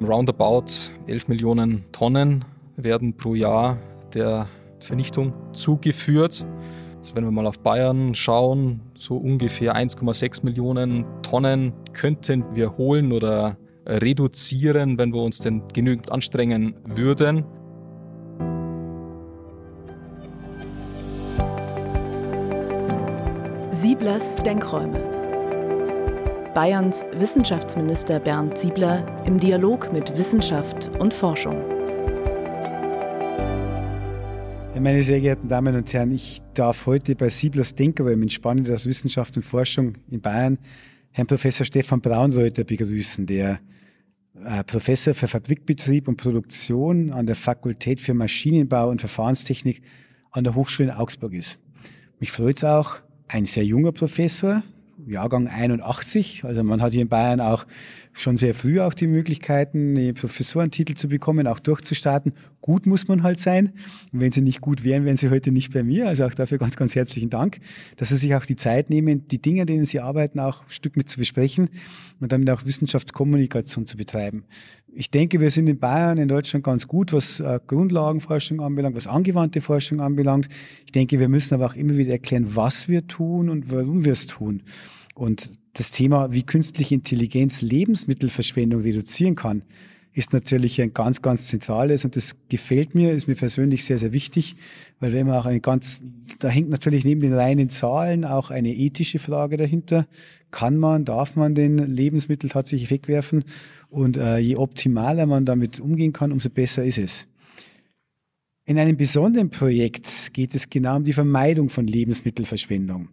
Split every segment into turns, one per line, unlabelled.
Roundabout 11 Millionen Tonnen werden pro Jahr der Vernichtung zugeführt. Also wenn wir mal auf Bayern schauen, so ungefähr 1,6 Millionen Tonnen könnten wir holen oder reduzieren, wenn wir uns denn genügend anstrengen würden.
Sieblers Denkräume. Bayerns Wissenschaftsminister Bernd Siebler im Dialog mit Wissenschaft und Forschung.
Meine sehr geehrten Damen und Herren, ich darf heute bei Sieblers Denkräumen in Spanien aus Wissenschaft und Forschung in Bayern Herrn Professor Stefan Braunreuter begrüßen, der äh, Professor für Fabrikbetrieb und Produktion an der Fakultät für Maschinenbau und Verfahrenstechnik an der Hochschule in Augsburg ist. Mich freut es auch, ein sehr junger Professor, Jahrgang 81. Also man hat hier in Bayern auch schon sehr früh auch die Möglichkeiten, einen Professorentitel zu bekommen, auch durchzustarten. Gut muss man halt sein. Und wenn Sie nicht gut wären, wären Sie heute nicht bei mir. Also auch dafür ganz, ganz herzlichen Dank, dass Sie sich auch die Zeit nehmen, die Dinge, an denen Sie arbeiten, auch ein Stück mit zu besprechen und damit auch Wissenschaftskommunikation zu betreiben. Ich denke, wir sind in Bayern, in Deutschland ganz gut, was äh, Grundlagenforschung anbelangt, was angewandte Forschung anbelangt. Ich denke, wir müssen aber auch immer wieder erklären, was wir tun und warum wir es tun. Und das Thema, wie künstliche Intelligenz Lebensmittelverschwendung reduzieren kann, ist natürlich ein ganz, ganz zentrales und das gefällt mir, ist mir persönlich sehr, sehr wichtig, weil wenn man auch eine ganz, da hängt natürlich neben den reinen Zahlen auch eine ethische Frage dahinter. Kann man, darf man den Lebensmittel tatsächlich wegwerfen? Und äh, je optimaler man damit umgehen kann, umso besser ist es. In einem besonderen Projekt geht es genau um die Vermeidung von Lebensmittelverschwendung.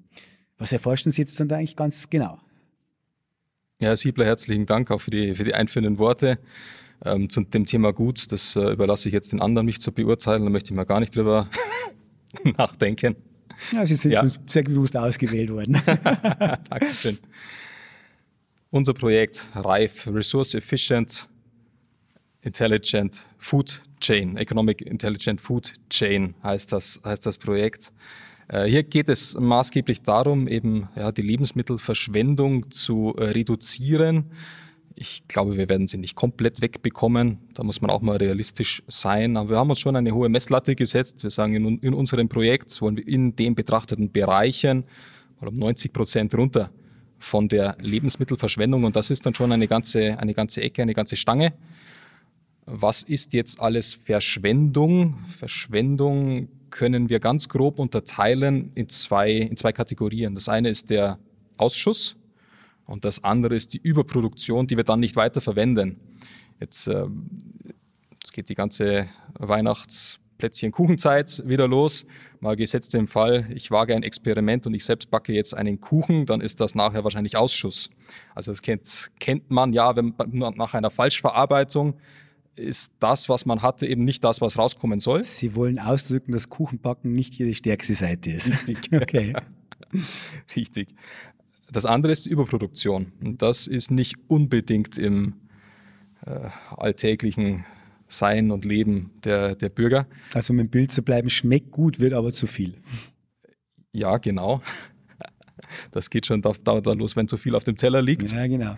Was erforschen Sie jetzt dann da eigentlich ganz genau?
Ja, Herr Siebler, herzlichen Dank auch für die, für die einführenden Worte. Ähm, zu dem Thema Gut, das äh, überlasse ich jetzt den anderen, mich zu beurteilen. Da möchte ich mal gar nicht drüber nachdenken.
Ja, Sie sind ja. sehr bewusst ausgewählt worden.
Dankeschön. Unser Projekt REIF, Resource Efficient Intelligent Food Chain, Economic Intelligent Food Chain heißt das, heißt das Projekt. Äh, hier geht es maßgeblich darum, eben ja, die Lebensmittelverschwendung zu äh, reduzieren. Ich glaube, wir werden sie nicht komplett wegbekommen. Da muss man auch mal realistisch sein. Aber wir haben uns schon eine hohe Messlatte gesetzt. Wir sagen, in, in unserem Projekt wollen wir in den betrachteten Bereichen mal um 90 Prozent runter von der Lebensmittelverschwendung. Und das ist dann schon eine ganze, eine ganze Ecke, eine ganze Stange. Was ist jetzt alles Verschwendung? Verschwendung können wir ganz grob unterteilen in zwei, in zwei Kategorien. Das eine ist der Ausschuss und das andere ist die Überproduktion, die wir dann nicht weiter verwenden. Jetzt, äh, jetzt geht die ganze Weihnachtsplätzchen-Kuchenzeit wieder los. Mal gesetzt im Fall, ich wage ein Experiment und ich selbst backe jetzt einen Kuchen, dann ist das nachher wahrscheinlich Ausschuss. Also das kennt, kennt man ja, wenn nach einer Falschverarbeitung ist das, was man hatte, eben nicht das, was rauskommen soll.
Sie wollen ausdrücken, dass Kuchenbacken nicht Ihre stärkste Seite ist.
okay. Richtig. Das andere ist die Überproduktion. Und das ist nicht unbedingt im äh, alltäglichen Sein und Leben der, der Bürger.
Also um im Bild zu bleiben, schmeckt gut, wird aber zu viel.
Ja, genau. Das geht schon da, da, da los, wenn zu viel auf dem Teller liegt.
Ja, genau.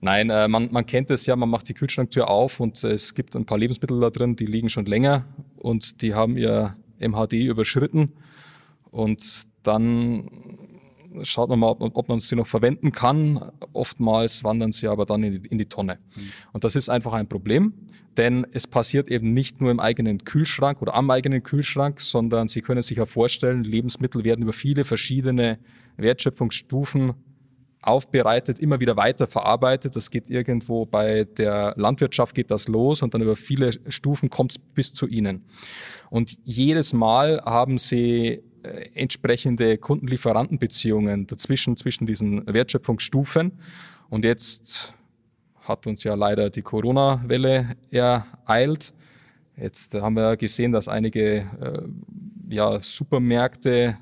Nein, äh, man, man kennt es ja, man macht die Kühlschranktür auf und äh, es gibt ein paar Lebensmittel da drin, die liegen schon länger und die haben ihr MHD überschritten. Und dann schaut man mal, ob, ob man sie noch verwenden kann. Oftmals wandern sie aber dann in die, in die Tonne. Mhm. Und das ist einfach ein Problem, denn es passiert eben nicht nur im eigenen Kühlschrank oder am eigenen Kühlschrank, sondern Sie können sich ja vorstellen, Lebensmittel werden über viele verschiedene Wertschöpfungsstufen aufbereitet, immer wieder weiter verarbeitet. Das geht irgendwo bei der Landwirtschaft geht das los und dann über viele Stufen kommt es bis zu Ihnen. Und jedes Mal haben Sie äh, entsprechende Kundenlieferantenbeziehungen dazwischen, zwischen diesen Wertschöpfungsstufen. Und jetzt hat uns ja leider die Corona-Welle ereilt. Jetzt haben wir gesehen, dass einige äh, ja, Supermärkte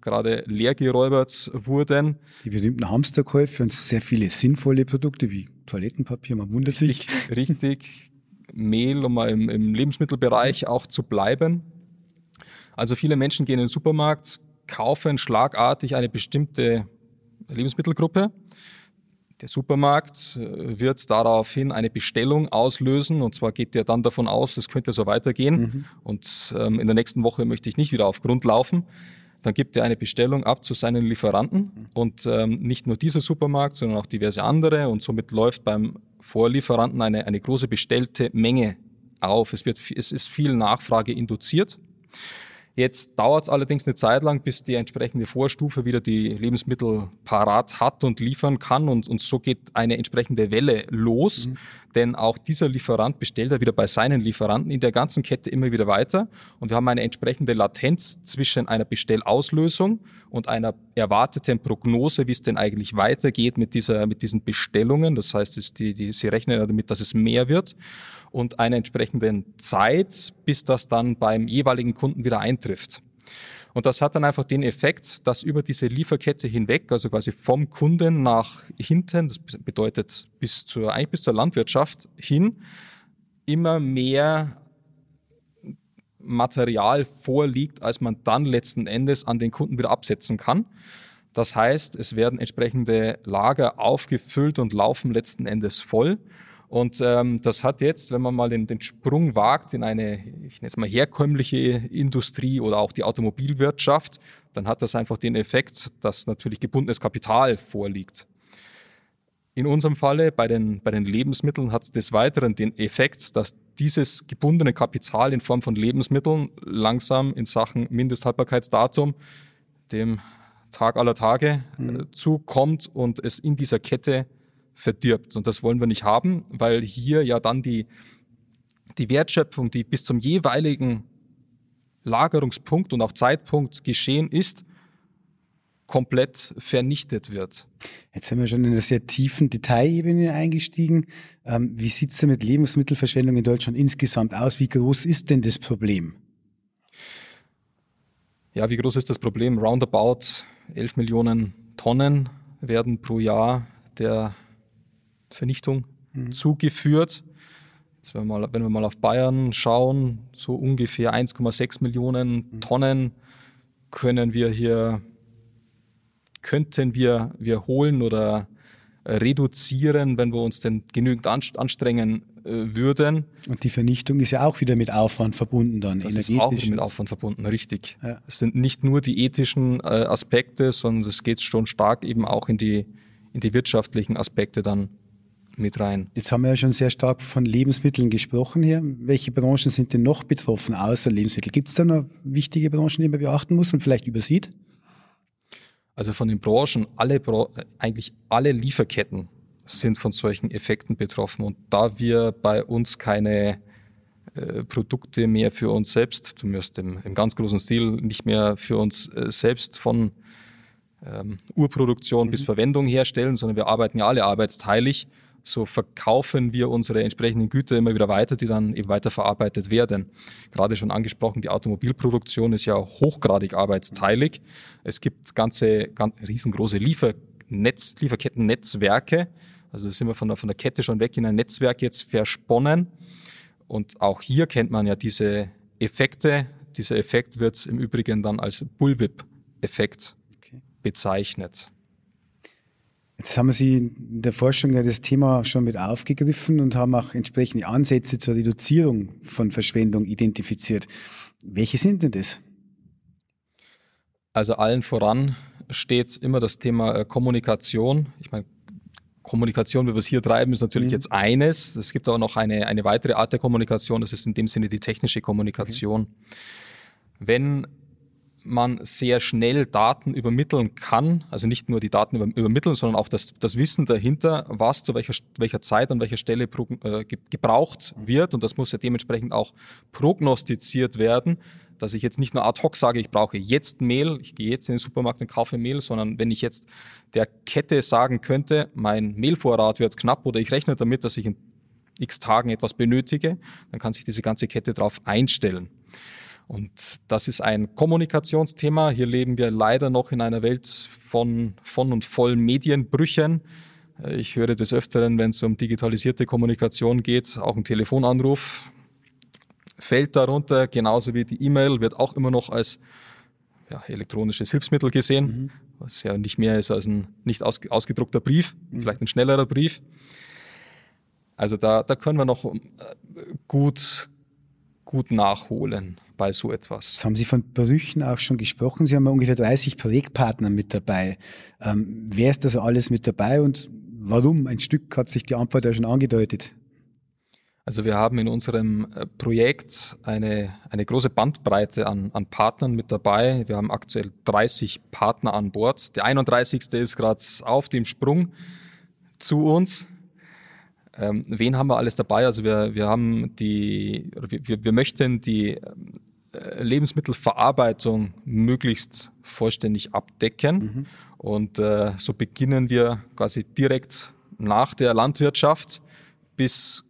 gerade leergeräubert wurden.
Die berühmten Hamsterkäufe und sehr viele sinnvolle Produkte wie Toilettenpapier, man wundert sich.
Richtig, richtig. Mehl, um mal im, im Lebensmittelbereich auch zu bleiben. Also viele Menschen gehen in den Supermarkt, kaufen schlagartig eine bestimmte Lebensmittelgruppe. Der Supermarkt äh, wird daraufhin eine Bestellung auslösen und zwar geht der dann davon aus, es könnte so weitergehen mhm. und ähm, in der nächsten Woche möchte ich nicht wieder auf Grund laufen. Dann gibt er eine Bestellung ab zu seinen Lieferanten und ähm, nicht nur dieser Supermarkt, sondern auch diverse andere und somit läuft beim Vorlieferanten eine, eine große bestellte Menge auf. Es, wird, es ist viel Nachfrage induziert. Jetzt dauert es allerdings eine Zeit lang, bis die entsprechende Vorstufe wieder die Lebensmittel parat hat und liefern kann. Und, und so geht eine entsprechende Welle los. Mhm. Denn auch dieser Lieferant bestellt er wieder bei seinen Lieferanten in der ganzen Kette immer wieder weiter. Und wir haben eine entsprechende Latenz zwischen einer Bestellauslösung und einer erwarteten Prognose, wie es denn eigentlich weitergeht mit, dieser, mit diesen Bestellungen. Das heißt, die, die, sie rechnen damit, dass es mehr wird und einer entsprechenden Zeit, bis das dann beim jeweiligen Kunden wieder eintrifft. Und das hat dann einfach den Effekt, dass über diese Lieferkette hinweg, also quasi vom Kunden nach hinten, das bedeutet bis zur, eigentlich bis zur Landwirtschaft hin, immer mehr Material vorliegt, als man dann letzten Endes an den Kunden wieder absetzen kann. Das heißt, es werden entsprechende Lager aufgefüllt und laufen letzten Endes voll. Und ähm, das hat jetzt, wenn man mal den, den Sprung wagt in eine, ich nenne es mal herkömmliche Industrie oder auch die Automobilwirtschaft, dann hat das einfach den Effekt, dass natürlich gebundenes Kapital vorliegt. In unserem Falle bei den, bei den Lebensmitteln hat es des Weiteren den Effekt, dass dieses gebundene Kapital in Form von Lebensmitteln langsam in Sachen Mindesthaltbarkeitsdatum, dem Tag aller Tage, mhm. äh, zukommt und es in dieser Kette verdirbt. Und das wollen wir nicht haben, weil hier ja dann die, die Wertschöpfung, die bis zum jeweiligen Lagerungspunkt und auch Zeitpunkt geschehen ist, komplett vernichtet wird.
Jetzt sind wir schon in einer sehr tiefen Detailebene eingestiegen. Ähm, wie sieht es denn mit Lebensmittelverschwendung in Deutschland insgesamt aus? Wie groß ist denn das Problem?
Ja, wie groß ist das Problem? Roundabout 11 Millionen Tonnen werden pro Jahr der Vernichtung mhm. zugeführt. Jetzt, wenn, wir mal, wenn wir mal auf Bayern schauen, so ungefähr 1,6 Millionen mhm. Tonnen können wir hier, könnten wir, wir holen oder reduzieren, wenn wir uns denn genügend anstrengen äh, würden.
Und die Vernichtung ist ja auch wieder mit Aufwand verbunden dann.
Das ist auch mit Aufwand verbunden, richtig. Ja. Es sind nicht nur die ethischen äh, Aspekte, sondern es geht schon stark eben auch in die, in die wirtschaftlichen Aspekte dann mit rein.
Jetzt haben wir ja schon sehr stark von Lebensmitteln gesprochen hier. Welche Branchen sind denn noch betroffen außer Lebensmittel? Gibt es da noch wichtige Branchen, die man beachten muss und vielleicht übersieht?
Also von den Branchen, alle, eigentlich alle Lieferketten sind von solchen Effekten betroffen. Und da wir bei uns keine äh, Produkte mehr für uns selbst, zumindest im, im, ganz großen Stil, nicht mehr für uns äh, selbst von ähm, Urproduktion mhm. bis Verwendung herstellen, sondern wir arbeiten ja alle arbeitsteilig, so verkaufen wir unsere entsprechenden Güter immer wieder weiter, die dann eben weiterverarbeitet werden. Gerade schon angesprochen, die Automobilproduktion ist ja hochgradig arbeitsteilig. Es gibt ganze, ganz riesengroße Liefernetz, Lieferkettennetzwerke. Also da sind wir von der, von der Kette schon weg in ein Netzwerk jetzt versponnen. Und auch hier kennt man ja diese Effekte. Dieser Effekt wird im Übrigen dann als Bullwhip-Effekt okay. bezeichnet.
Jetzt haben Sie in der Forschung ja das Thema schon mit aufgegriffen und haben auch entsprechende Ansätze zur Reduzierung von Verschwendung identifiziert. Welche sind denn das?
Also allen voran steht immer das Thema äh, Kommunikation. Ich meine, Kommunikation, wie wir es hier treiben, ist natürlich mhm. jetzt eines. Es gibt aber noch eine, eine weitere Art der Kommunikation, das ist in dem Sinne die technische Kommunikation. Okay. Wenn man sehr schnell Daten übermitteln kann, also nicht nur die Daten übermitteln, sondern auch das, das Wissen dahinter, was zu welcher, welcher Zeit an welcher Stelle äh, gebraucht wird. Und das muss ja dementsprechend auch prognostiziert werden, dass ich jetzt nicht nur ad hoc sage, ich brauche jetzt Mehl, ich gehe jetzt in den Supermarkt und kaufe Mehl, sondern wenn ich jetzt der Kette sagen könnte, mein Mehlvorrat wird knapp oder ich rechne damit, dass ich in x Tagen etwas benötige, dann kann sich diese ganze Kette darauf einstellen. Und das ist ein Kommunikationsthema. Hier leben wir leider noch in einer Welt von, von und voll Medienbrüchen. Ich höre des Öfteren, wenn es um digitalisierte Kommunikation geht, auch ein Telefonanruf fällt darunter, genauso wie die E-Mail wird auch immer noch als ja, elektronisches Hilfsmittel gesehen, mhm. was ja nicht mehr ist als ein nicht aus, ausgedruckter Brief, mhm. vielleicht ein schnellerer Brief. Also da, da können wir noch äh, gut, gut nachholen bei so etwas.
Jetzt haben Sie von Brüchen auch schon gesprochen. Sie haben ungefähr 30 Projektpartner mit dabei. Ähm, wer ist das alles mit dabei und warum? Ein Stück hat sich die Antwort ja schon angedeutet.
Also wir haben in unserem äh, Projekt eine, eine große Bandbreite an, an Partnern mit dabei. Wir haben aktuell 30 Partner an Bord. Der 31. ist gerade auf dem Sprung zu uns. Ähm, wen haben wir alles dabei? Also wir, wir haben die, wir, wir möchten die äh, Lebensmittelverarbeitung möglichst vollständig abdecken. Mhm. Und äh, so beginnen wir quasi direkt nach der Landwirtschaft bis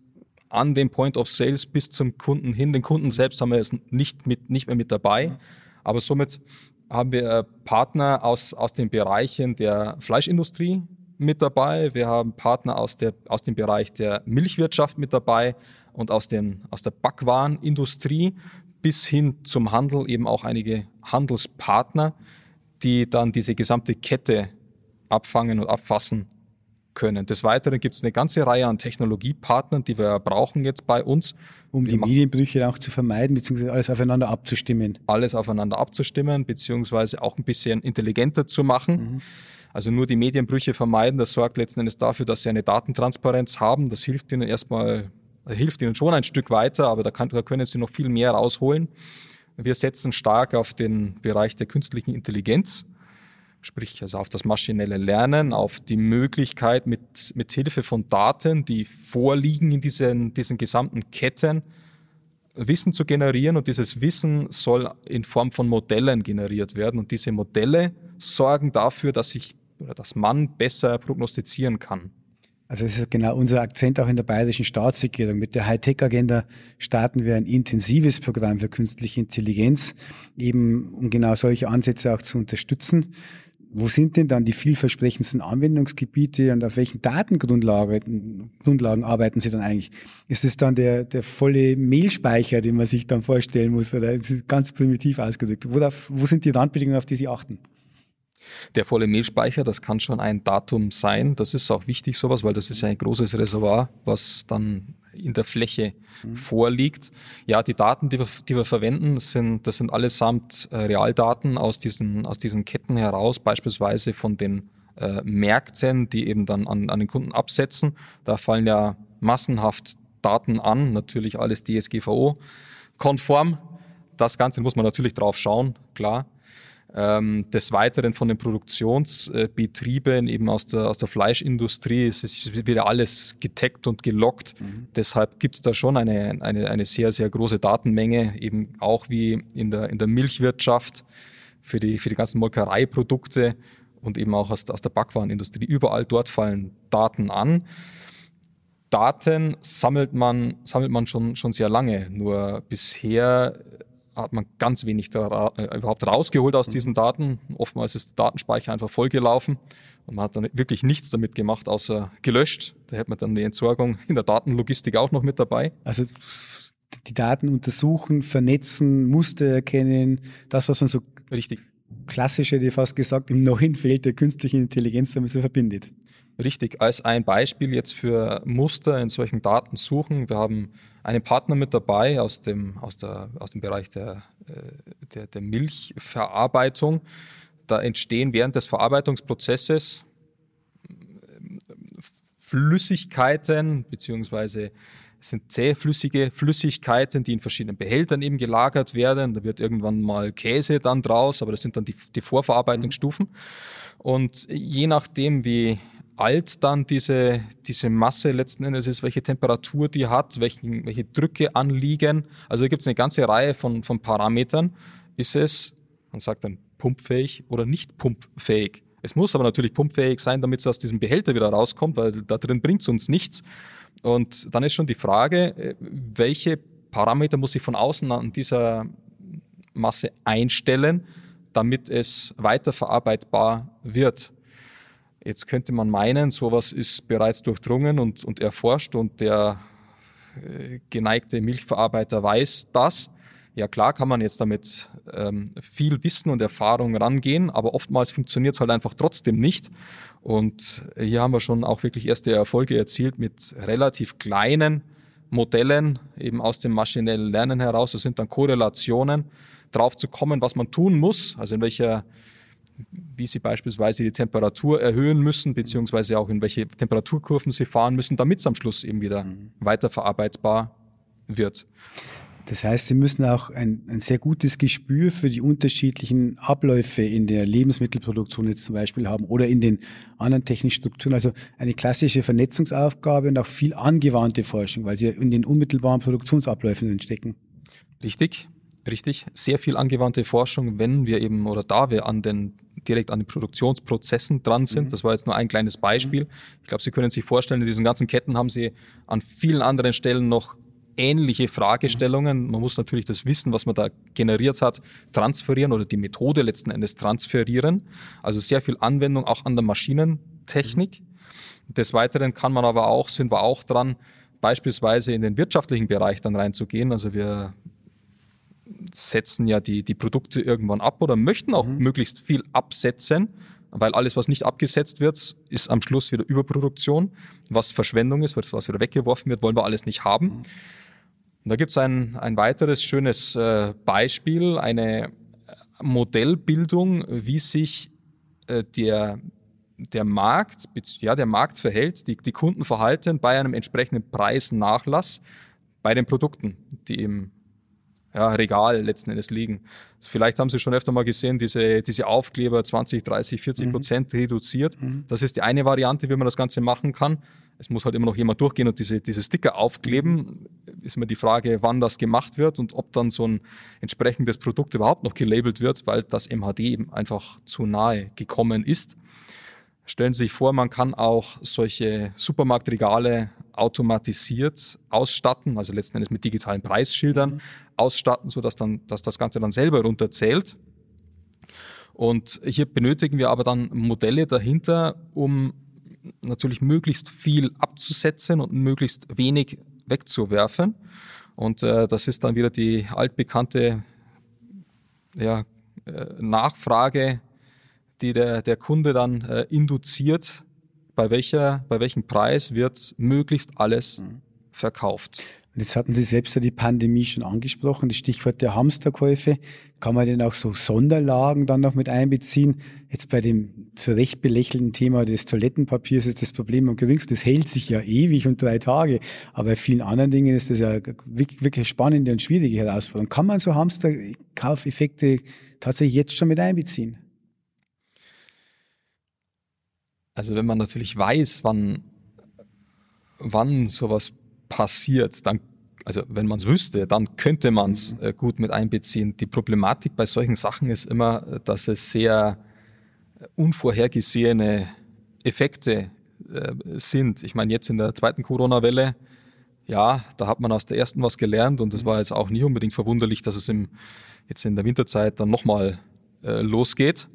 an den Point of Sales bis zum Kunden hin. Den Kunden selbst haben wir jetzt nicht, mit, nicht mehr mit dabei. Mhm. Aber somit haben wir äh, Partner aus, aus den Bereichen der Fleischindustrie mit dabei. Wir haben Partner aus, der, aus dem Bereich der Milchwirtschaft mit dabei und aus, den, aus der Backwarenindustrie bis hin zum Handel eben auch einige Handelspartner, die dann diese gesamte Kette abfangen und abfassen können. Des Weiteren gibt es eine ganze Reihe an Technologiepartnern, die wir brauchen jetzt bei uns.
Um wir die Medienbrüche auch zu vermeiden, beziehungsweise alles aufeinander abzustimmen.
Alles aufeinander abzustimmen, beziehungsweise auch ein bisschen intelligenter zu machen. Mhm. Also nur die Medienbrüche vermeiden, das sorgt letzten Endes dafür, dass sie eine Datentransparenz haben. Das hilft ihnen erstmal hilft ihnen schon ein Stück weiter, aber da, kann, da können sie noch viel mehr rausholen. Wir setzen stark auf den Bereich der künstlichen Intelligenz, sprich also auf das maschinelle Lernen, auf die Möglichkeit mit, mit Hilfe von Daten, die vorliegen in diesen, diesen gesamten Ketten, Wissen zu generieren und dieses Wissen soll in Form von Modellen generiert werden und diese Modelle sorgen dafür, dass ich oder dass man besser prognostizieren kann.
Also es ist genau unser Akzent auch in der bayerischen Staatsregierung. Mit der Hightech-Agenda starten wir ein intensives Programm für künstliche Intelligenz, eben um genau solche Ansätze auch zu unterstützen. Wo sind denn dann die vielversprechendsten Anwendungsgebiete und auf welchen Datengrundlagen Grundlagen arbeiten Sie dann eigentlich? Ist es dann der, der volle Mailspeicher, den man sich dann vorstellen muss, oder ist es ganz primitiv ausgedrückt? Worauf, wo sind die Randbedingungen, auf die Sie achten?
Der volle Mehlspeicher, das kann schon ein Datum sein. Das ist auch wichtig, sowas, weil das ist ja ein großes Reservoir, was dann in der Fläche mhm. vorliegt. Ja, die Daten, die wir, die wir verwenden, sind, das sind allesamt äh, Realdaten aus diesen, aus diesen Ketten heraus, beispielsweise von den äh, Märkten, die eben dann an, an den Kunden absetzen. Da fallen ja massenhaft Daten an, natürlich alles DSGVO-konform. Das Ganze muss man natürlich drauf schauen, klar. Ähm, des Weiteren von den Produktionsbetrieben eben aus der, aus der Fleischindustrie es ist wieder alles getaggt und gelockt. Mhm. Deshalb gibt es da schon eine, eine, eine sehr, sehr große Datenmenge, eben auch wie in der, in der Milchwirtschaft für die, für die ganzen Molkereiprodukte und eben auch aus, aus der Backwarenindustrie. Überall dort fallen Daten an. Daten sammelt man, sammelt man schon, schon sehr lange. Nur bisher hat man ganz wenig da, äh, überhaupt rausgeholt aus mhm. diesen Daten. Oftmals ist der Datenspeicher einfach vollgelaufen und man hat dann wirklich nichts damit gemacht, außer gelöscht. Da hätte man dann die Entsorgung in der Datenlogistik auch noch mit dabei.
Also die Daten untersuchen, vernetzen, Muster erkennen, das, was man so
Richtig.
klassisch hätte ich fast gesagt, im neuen Feld der künstlichen Intelligenz damit so verbindet.
Richtig, als ein Beispiel jetzt für Muster in solchen Daten suchen. Wir haben einen Partner mit dabei aus dem, aus der, aus dem Bereich der, äh, der, der Milchverarbeitung. Da entstehen während des Verarbeitungsprozesses äh, Flüssigkeiten beziehungsweise es sind zähflüssige Flüssigkeiten, die in verschiedenen Behältern eben gelagert werden. Da wird irgendwann mal Käse dann draus, aber das sind dann die, die Vorverarbeitungsstufen. Und je nachdem, wie alt dann diese, diese Masse letzten Endes ist, welche Temperatur die hat, welchen, welche Drücke anliegen. Also gibt es eine ganze Reihe von, von Parametern. Ist es, man sagt dann, pumpfähig oder nicht pumpfähig? Es muss aber natürlich pumpfähig sein, damit es aus diesem Behälter wieder rauskommt, weil da drin bringt es uns nichts. Und dann ist schon die Frage, äh, welche Parameter muss ich von außen an dieser Masse einstellen, damit es weiterverarbeitbar wird. Jetzt könnte man meinen, sowas ist bereits durchdrungen und, und erforscht und der äh, geneigte Milchverarbeiter weiß das. Ja klar kann man jetzt damit ähm, viel Wissen und Erfahrung rangehen, aber oftmals funktioniert es halt einfach trotzdem nicht. Und hier haben wir schon auch wirklich erste Erfolge erzielt mit relativ kleinen Modellen, eben aus dem maschinellen Lernen heraus. Das sind dann Korrelationen, drauf zu kommen, was man tun muss, also in welcher wie sie beispielsweise die Temperatur erhöhen müssen, beziehungsweise auch in welche Temperaturkurven sie fahren müssen, damit es am Schluss eben wieder mhm. weiterverarbeitbar wird.
Das heißt, Sie müssen auch ein, ein, sehr gutes Gespür für die unterschiedlichen Abläufe in der Lebensmittelproduktion jetzt zum Beispiel haben oder in den anderen technischen Strukturen. Also eine klassische Vernetzungsaufgabe und auch viel angewandte Forschung, weil Sie in den unmittelbaren Produktionsabläufen stecken.
Richtig, richtig. Sehr viel angewandte Forschung, wenn wir eben oder da wir an den direkt an den Produktionsprozessen dran sind. Mhm. Das war jetzt nur ein kleines Beispiel. Ich glaube, Sie können sich vorstellen, in diesen ganzen Ketten haben Sie an vielen anderen Stellen noch ähnliche Fragestellungen. Man muss natürlich das Wissen, was man da generiert hat, transferieren oder die Methode letzten Endes transferieren. Also sehr viel Anwendung auch an der Maschinentechnik. Des Weiteren kann man aber auch, sind wir auch dran, beispielsweise in den wirtschaftlichen Bereich dann reinzugehen. Also wir setzen ja die, die Produkte irgendwann ab oder möchten auch mhm. möglichst viel absetzen, weil alles, was nicht abgesetzt wird, ist am Schluss wieder Überproduktion. Was Verschwendung ist, was wieder weggeworfen wird, wollen wir alles nicht haben. Mhm. Und da gibt es ein, ein weiteres schönes äh, Beispiel, eine Modellbildung, wie sich äh, der, der Markt, ja, der Markt verhält, die, die Kundenverhalten bei einem entsprechenden Preisnachlass bei den Produkten, die im ja, Regal letzten Endes liegen. Vielleicht haben Sie schon öfter mal gesehen, diese, diese Aufkleber 20, 30, 40 mhm. Prozent reduziert. Mhm. Das ist die eine Variante, wie man das Ganze machen kann. Es muss halt immer noch jemand durchgehen und diese, diese Sticker aufkleben. Ist immer die Frage, wann das gemacht wird und ob dann so ein entsprechendes Produkt überhaupt noch gelabelt wird, weil das MHD eben einfach zu nahe gekommen ist. Stellen Sie sich vor, man kann auch solche Supermarktregale automatisiert ausstatten, also letzten Endes mit digitalen Preisschildern mhm. ausstatten, sodass dann, dass das Ganze dann selber runterzählt. Und hier benötigen wir aber dann Modelle dahinter, um natürlich möglichst viel abzusetzen und möglichst wenig wegzuwerfen. Und äh, das ist dann wieder die altbekannte ja, äh, Nachfrage, die der, der Kunde dann äh, induziert, bei, welcher, bei welchem Preis wird möglichst alles mhm. verkauft.
Und jetzt hatten Sie selbst ja die Pandemie schon angesprochen, das Stichwort der Hamsterkäufe. Kann man denn auch so Sonderlagen dann noch mit einbeziehen? Jetzt bei dem zu Recht belächelnden Thema des Toilettenpapiers ist das Problem am geringsten. Das hält sich ja ewig und drei Tage. Aber bei vielen anderen Dingen ist das ja wirklich spannende und schwierige Herausforderung. Kann man so Hamsterkaufeffekte tatsächlich jetzt schon mit einbeziehen?
Also wenn man natürlich weiß, wann, wann sowas passiert, dann, also wenn man es wüsste, dann könnte man es äh, gut mit einbeziehen. Die Problematik bei solchen Sachen ist immer, dass es sehr unvorhergesehene Effekte äh, sind. Ich meine, jetzt in der zweiten Corona-Welle, ja, da hat man aus der ersten was gelernt und es war jetzt auch nie unbedingt verwunderlich, dass es im, jetzt in der Winterzeit dann nochmal äh, losgeht.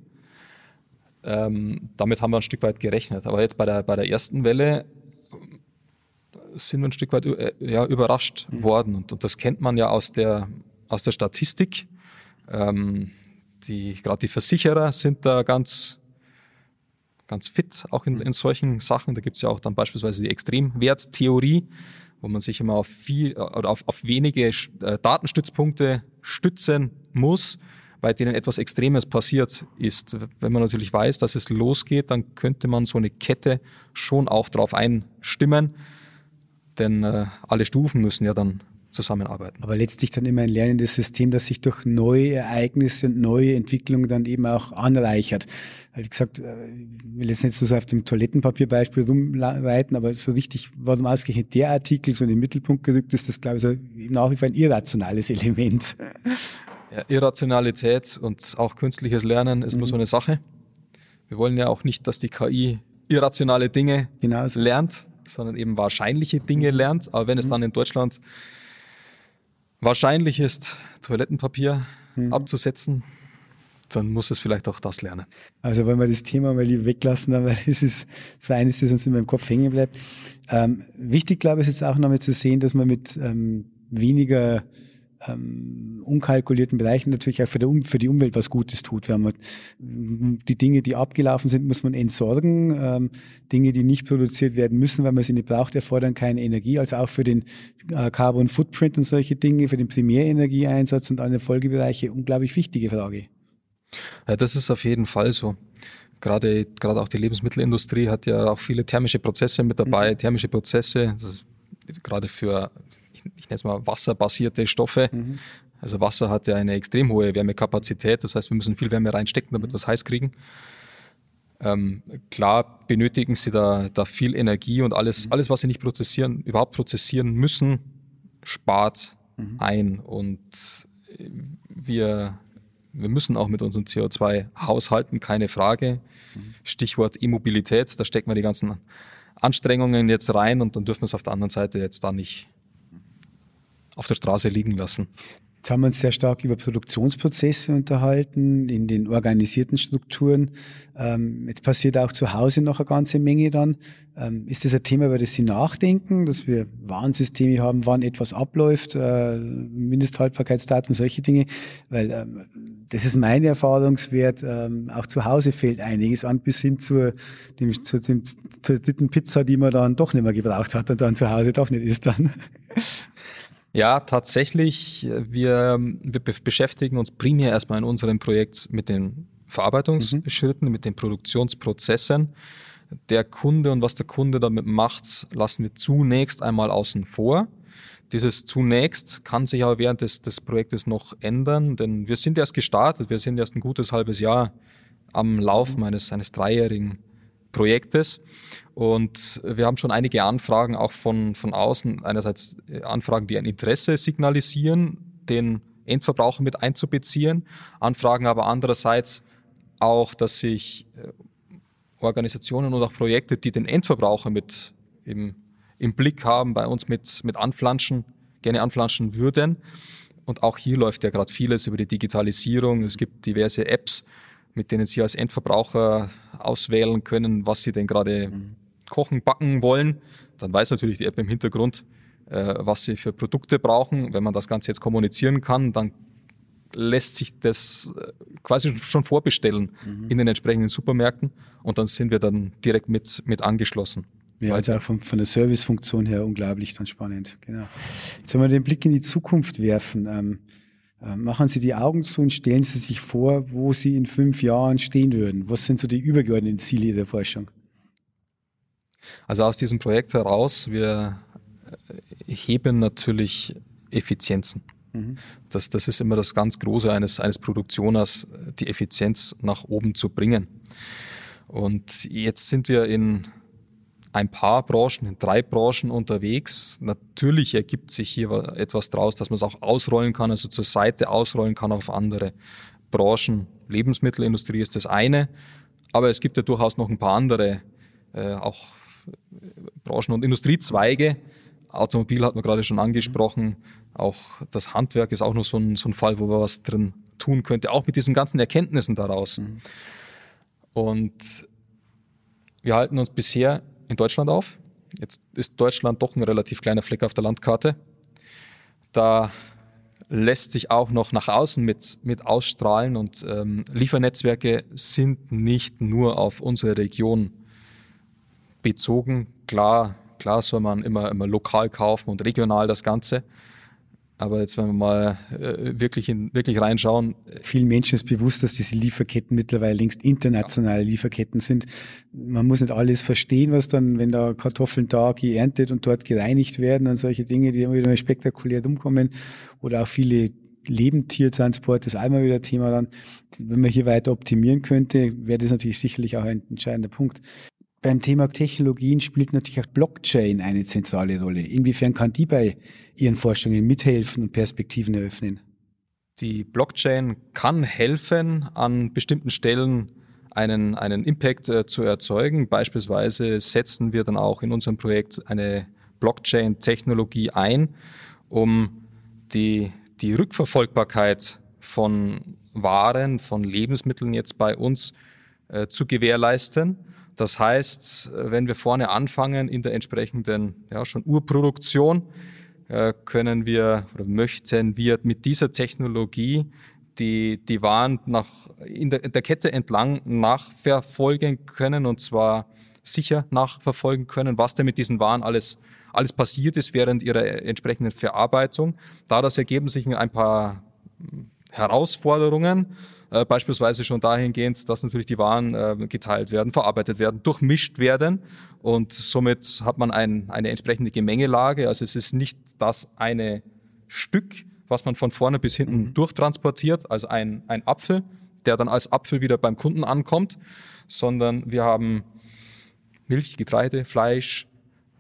Ähm, damit haben wir ein Stück weit gerechnet. Aber jetzt bei der, bei der ersten Welle sind wir ein Stück weit äh, ja, überrascht mhm. worden. Und, und, das kennt man ja aus der, aus der Statistik. Ähm, die, Gerade die Versicherer sind da ganz, ganz fit, auch in, mhm. in solchen Sachen. Da gibt es ja auch dann beispielsweise die Extremwerttheorie, wo man sich immer auf, viel, oder auf, auf wenige äh, Datenstützpunkte stützen muss, bei denen etwas Extremes passiert ist. Wenn man natürlich weiß, dass es losgeht, dann könnte man so eine Kette schon auch darauf einstimmen denn äh, alle Stufen müssen ja dann zusammenarbeiten.
Aber letztlich dann immer ein lernendes System, das sich durch neue Ereignisse und neue Entwicklungen dann eben auch anreichert. Wie gesagt, äh, ich will jetzt nicht so auf dem Toilettenpapierbeispiel rumreiten, aber so richtig, warum ausgerechnet der Artikel so in den Mittelpunkt gerückt ist, das glaube ich nach wie vor ein irrationales Element.
Ja, Irrationalität und auch künstliches Lernen ist mhm. immer so eine Sache. Wir wollen ja auch nicht, dass die KI irrationale Dinge genau so. lernt, sondern eben wahrscheinliche Dinge lernt. Aber wenn es dann in Deutschland wahrscheinlich ist, Toilettenpapier mhm. abzusetzen, dann muss es vielleicht auch das lernen.
Also wenn wir das Thema mal lieber weglassen, weil das ist zwar eines, das uns in meinem Kopf hängen bleibt. Ähm, wichtig, glaube ich, ist jetzt auch nochmal zu sehen, dass man mit ähm, weniger ähm, unkalkulierten Bereichen natürlich auch für, der, für die Umwelt was Gutes tut. Wir haben halt, die Dinge, die abgelaufen sind, muss man entsorgen. Ähm, Dinge, die nicht produziert werden müssen, weil man sie nicht braucht, erfordern keine Energie. Also auch für den äh, Carbon Footprint und solche Dinge, für den Primärenergieeinsatz und alle Folgebereiche unglaublich wichtige Frage.
Ja, das ist auf jeden Fall so. Gerade, gerade auch die Lebensmittelindustrie hat ja auch viele thermische Prozesse mit dabei. Mhm. Thermische Prozesse, gerade für ich nenne es mal wasserbasierte Stoffe. Mhm. Also Wasser hat ja eine extrem hohe Wärmekapazität, das heißt, wir müssen viel Wärme reinstecken, damit wir es heiß kriegen. Ähm, klar benötigen sie da, da viel Energie und alles, mhm. alles, was sie nicht prozessieren, überhaupt prozessieren müssen, spart mhm. ein. Und wir, wir müssen auch mit unserem CO2 haushalten, keine Frage. Mhm. Stichwort E-Mobilität, da stecken wir die ganzen Anstrengungen jetzt rein und dann dürfen wir es auf der anderen Seite jetzt da nicht, auf der Straße liegen lassen.
Jetzt haben wir uns sehr stark über Produktionsprozesse unterhalten, in den organisierten Strukturen. Ähm, jetzt passiert auch zu Hause noch eine ganze Menge dann. Ähm, ist das ein Thema, über das Sie nachdenken, dass wir Warnsysteme haben, wann etwas abläuft, äh, Mindesthaltbarkeitsdatum, solche Dinge? Weil ähm, das ist mein Erfahrungswert. Auch zu Hause fehlt einiges an, bis hin zur, dem, zu dem, zur dritten Pizza, die man dann doch nicht mehr gebraucht hat und dann zu Hause doch nicht isst dann.
Ja, tatsächlich. Wir, wir beschäftigen uns primär erstmal in unserem Projekt mit den Verarbeitungsschritten, mhm. mit den Produktionsprozessen. Der Kunde und was der Kunde damit macht, lassen wir zunächst einmal außen vor. Dieses zunächst kann sich aber während des, des Projektes noch ändern, denn wir sind erst gestartet, wir sind erst ein gutes halbes Jahr am Lauf meines eines dreijährigen Projektes. Und wir haben schon einige Anfragen auch von, von außen. Einerseits äh, Anfragen, die ein Interesse signalisieren, den Endverbraucher mit einzubeziehen. Anfragen aber andererseits auch, dass sich äh, Organisationen und auch Projekte, die den Endverbraucher mit im, im Blick haben, bei uns mit, mit anflanschen, gerne anflanschen würden. Und auch hier läuft ja gerade vieles über die Digitalisierung. Es gibt diverse Apps, mit denen Sie als Endverbraucher auswählen können, was Sie denn gerade mhm. kochen, backen wollen. Dann weiß natürlich die App im Hintergrund, äh, was Sie für Produkte brauchen. Wenn man das Ganze jetzt kommunizieren kann, dann lässt sich das äh, quasi schon vorbestellen mhm. in den entsprechenden Supermärkten und dann sind wir dann direkt mit, mit angeschlossen.
Ja, also auch von, von der Servicefunktion her unglaublich dann spannend. Genau. Jetzt wenn wir den Blick in die Zukunft werfen. Ähm, äh, machen Sie die Augen zu und stellen Sie sich vor, wo Sie in fünf Jahren stehen würden. Was sind so die übergeordneten Ziele der Forschung?
Also aus diesem Projekt heraus, wir äh, heben natürlich Effizienzen. Mhm. Das, das ist immer das ganz Große eines, eines Produktioners, die Effizienz nach oben zu bringen. Und jetzt sind wir in ein paar Branchen, in drei Branchen unterwegs. Natürlich ergibt sich hier etwas draus, dass man es auch ausrollen kann, also zur Seite ausrollen kann auf andere Branchen. Lebensmittelindustrie ist das eine, aber es gibt ja durchaus noch ein paar andere, äh, auch Branchen und Industriezweige. Automobil hat man gerade schon angesprochen. Auch das Handwerk ist auch noch so ein, so ein Fall, wo man was drin tun könnte, auch mit diesen ganzen Erkenntnissen daraus. Mhm. Und wir halten uns bisher in Deutschland auf. Jetzt ist Deutschland doch ein relativ kleiner Fleck auf der Landkarte. Da lässt sich auch noch nach außen mit, mit ausstrahlen und ähm, Liefernetzwerke sind nicht nur auf unsere Region bezogen. Klar, klar soll man immer, immer lokal kaufen und regional das Ganze. Aber jetzt, wenn wir mal äh, wirklich, in, wirklich reinschauen.
Vielen Menschen ist bewusst, dass diese Lieferketten mittlerweile längst internationale ja. Lieferketten sind. Man muss nicht alles verstehen, was dann, wenn da Kartoffeln da geerntet und dort gereinigt werden und solche Dinge, die immer wieder mal spektakulär umkommen. Oder auch viele Lebendtiertransport ist einmal wieder Thema dann. Wenn man hier weiter optimieren könnte, wäre das natürlich sicherlich auch ein entscheidender Punkt. Beim Thema Technologien spielt natürlich auch Blockchain eine zentrale Rolle. Inwiefern kann die bei Ihren Forschungen mithelfen und Perspektiven eröffnen?
Die Blockchain kann helfen, an bestimmten Stellen einen, einen Impact äh, zu erzeugen. Beispielsweise setzen wir dann auch in unserem Projekt eine Blockchain-Technologie ein, um die, die Rückverfolgbarkeit von Waren, von Lebensmitteln jetzt bei uns äh, zu gewährleisten. Das heißt, wenn wir vorne anfangen in der entsprechenden ja, schon Urproduktion, äh, können wir oder möchten wir mit dieser Technologie die, die Waren nach, in, der, in der Kette entlang nachverfolgen können und zwar sicher nachverfolgen können, was denn mit diesen Waren alles, alles passiert ist während ihrer entsprechenden Verarbeitung. Daraus ergeben sich ein paar Herausforderungen, äh, beispielsweise schon dahingehend, dass natürlich die Waren äh, geteilt werden, verarbeitet werden, durchmischt werden und somit hat man ein, eine entsprechende Gemengelage. Also es ist nicht das eine Stück, was man von vorne bis hinten mhm. durchtransportiert, also ein, ein Apfel, der dann als Apfel wieder beim Kunden ankommt, sondern wir haben Milch, Getreide, Fleisch.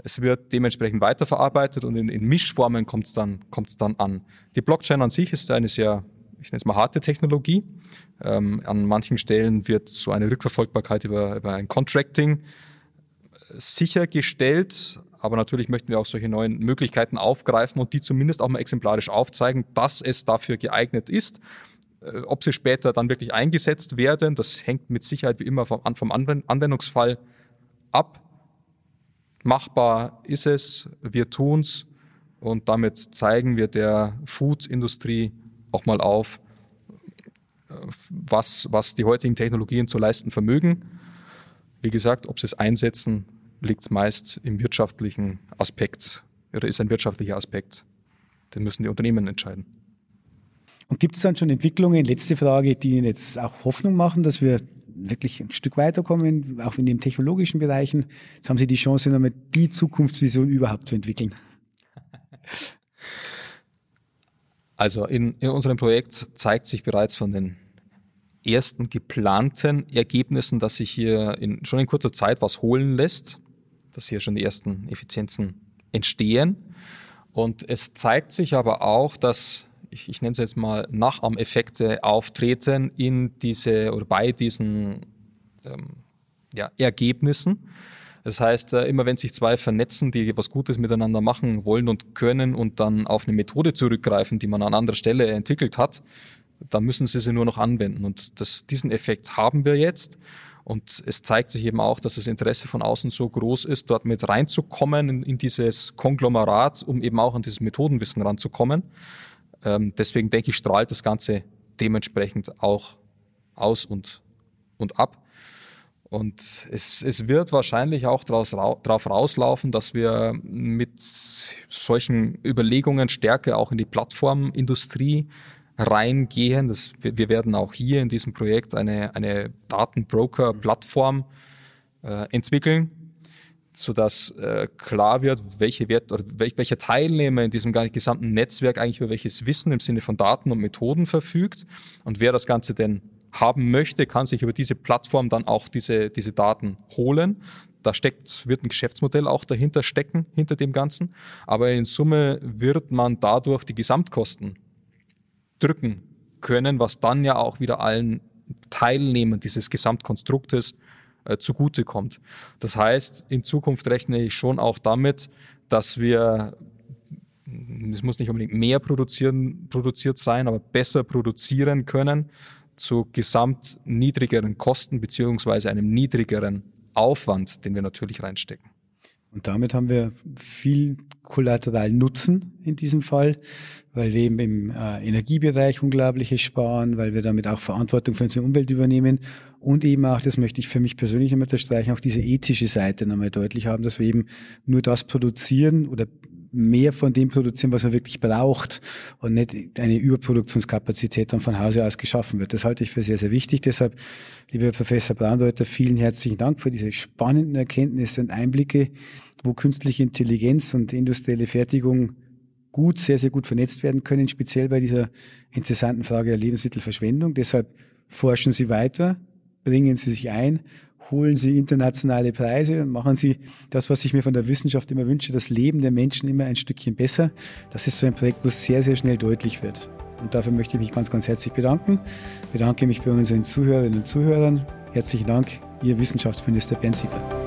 Es wird dementsprechend weiterverarbeitet und in, in Mischformen kommt es dann, kommt's dann an. Die Blockchain an sich ist eine sehr, ich nenne es mal harte Technologie. Ähm, an manchen Stellen wird so eine Rückverfolgbarkeit über, über ein Contracting sichergestellt, aber natürlich möchten wir auch solche neuen Möglichkeiten aufgreifen und die zumindest auch mal exemplarisch aufzeigen, dass es dafür geeignet ist. Äh, ob sie später dann wirklich eingesetzt werden, das hängt mit Sicherheit wie immer vom, vom Anwendungsfall ab. Machbar ist es, wir tun's und damit zeigen wir der Food-Industrie auch mal auf, was, was die heutigen Technologien zu leisten vermögen. Wie gesagt, ob sie es einsetzen, liegt meist im wirtschaftlichen Aspekt oder ist ein wirtschaftlicher Aspekt. Den müssen die Unternehmen entscheiden.
Und gibt es dann schon Entwicklungen, letzte Frage, die Ihnen jetzt auch Hoffnung machen, dass wir wirklich ein Stück weiterkommen, auch in den technologischen Bereichen? Jetzt haben Sie die Chance, nochmal die Zukunftsvision überhaupt zu entwickeln.
Also in, in unserem Projekt zeigt sich bereits von den ersten geplanten Ergebnissen, dass sich hier in, schon in kurzer Zeit was holen lässt, dass hier schon die ersten Effizienzen entstehen. Und es zeigt sich aber auch, dass ich, ich nenne es jetzt mal Nachahmeffekte auftreten in diese oder bei diesen ähm, ja, Ergebnissen. Das heißt, äh, immer wenn sich zwei vernetzen, die was Gutes miteinander machen wollen und können und dann auf eine Methode zurückgreifen, die man an anderer Stelle entwickelt hat, dann müssen sie sie nur noch anwenden. Und das, diesen Effekt haben wir jetzt. Und es zeigt sich eben auch, dass das Interesse von außen so groß ist, dort mit reinzukommen in, in dieses Konglomerat, um eben auch an dieses Methodenwissen ranzukommen. Ähm, deswegen denke ich, strahlt das Ganze dementsprechend auch aus und, und ab. Und es, es wird wahrscheinlich auch darauf rauslaufen, dass wir mit solchen Überlegungen stärker auch in die Plattformindustrie reingehen. Das, wir werden auch hier in diesem Projekt eine, eine Datenbroker-Plattform äh, entwickeln, sodass äh, klar wird, welche, Wert, oder welch, welcher Teilnehmer in diesem gesamten Netzwerk eigentlich über welches Wissen im Sinne von Daten und Methoden verfügt und wer das Ganze denn haben möchte, kann sich über diese Plattform dann auch diese, diese Daten holen. Da steckt, wird ein Geschäftsmodell auch dahinter stecken, hinter dem Ganzen. Aber in Summe wird man dadurch die Gesamtkosten drücken können, was dann ja auch wieder allen Teilnehmern dieses Gesamtkonstruktes äh, zugutekommt. Das heißt, in Zukunft rechne ich schon auch damit, dass wir, es muss nicht unbedingt mehr produzieren, produziert sein, aber besser produzieren können zu gesamt niedrigeren Kosten beziehungsweise einem niedrigeren Aufwand, den wir natürlich reinstecken.
Und damit haben wir viel Kollateralnutzen in diesem Fall, weil wir eben im äh, Energiebereich unglaubliches sparen, weil wir damit auch Verantwortung für unsere Umwelt übernehmen und eben auch, das möchte ich für mich persönlich immer unterstreichen, auch diese ethische Seite nochmal deutlich haben, dass wir eben nur das produzieren oder mehr von dem produzieren, was man wirklich braucht und nicht eine Überproduktionskapazität dann von Hause aus geschaffen wird. Das halte ich für sehr, sehr wichtig. Deshalb, lieber Professor Braundeuter, vielen herzlichen Dank für diese spannenden Erkenntnisse und Einblicke, wo künstliche Intelligenz und industrielle Fertigung gut, sehr, sehr gut vernetzt werden können, speziell bei dieser interessanten Frage der Lebensmittelverschwendung. Deshalb forschen Sie weiter, bringen Sie sich ein holen Sie internationale Preise und machen Sie das, was ich mir von der Wissenschaft immer wünsche, das Leben der Menschen immer ein Stückchen besser. Das ist so ein Projekt, wo es sehr, sehr schnell deutlich wird. Und dafür möchte ich mich ganz, ganz herzlich bedanken. Ich bedanke mich bei unseren Zuhörerinnen und Zuhörern. Herzlichen Dank, Ihr Wissenschaftsminister Bernd Siebler.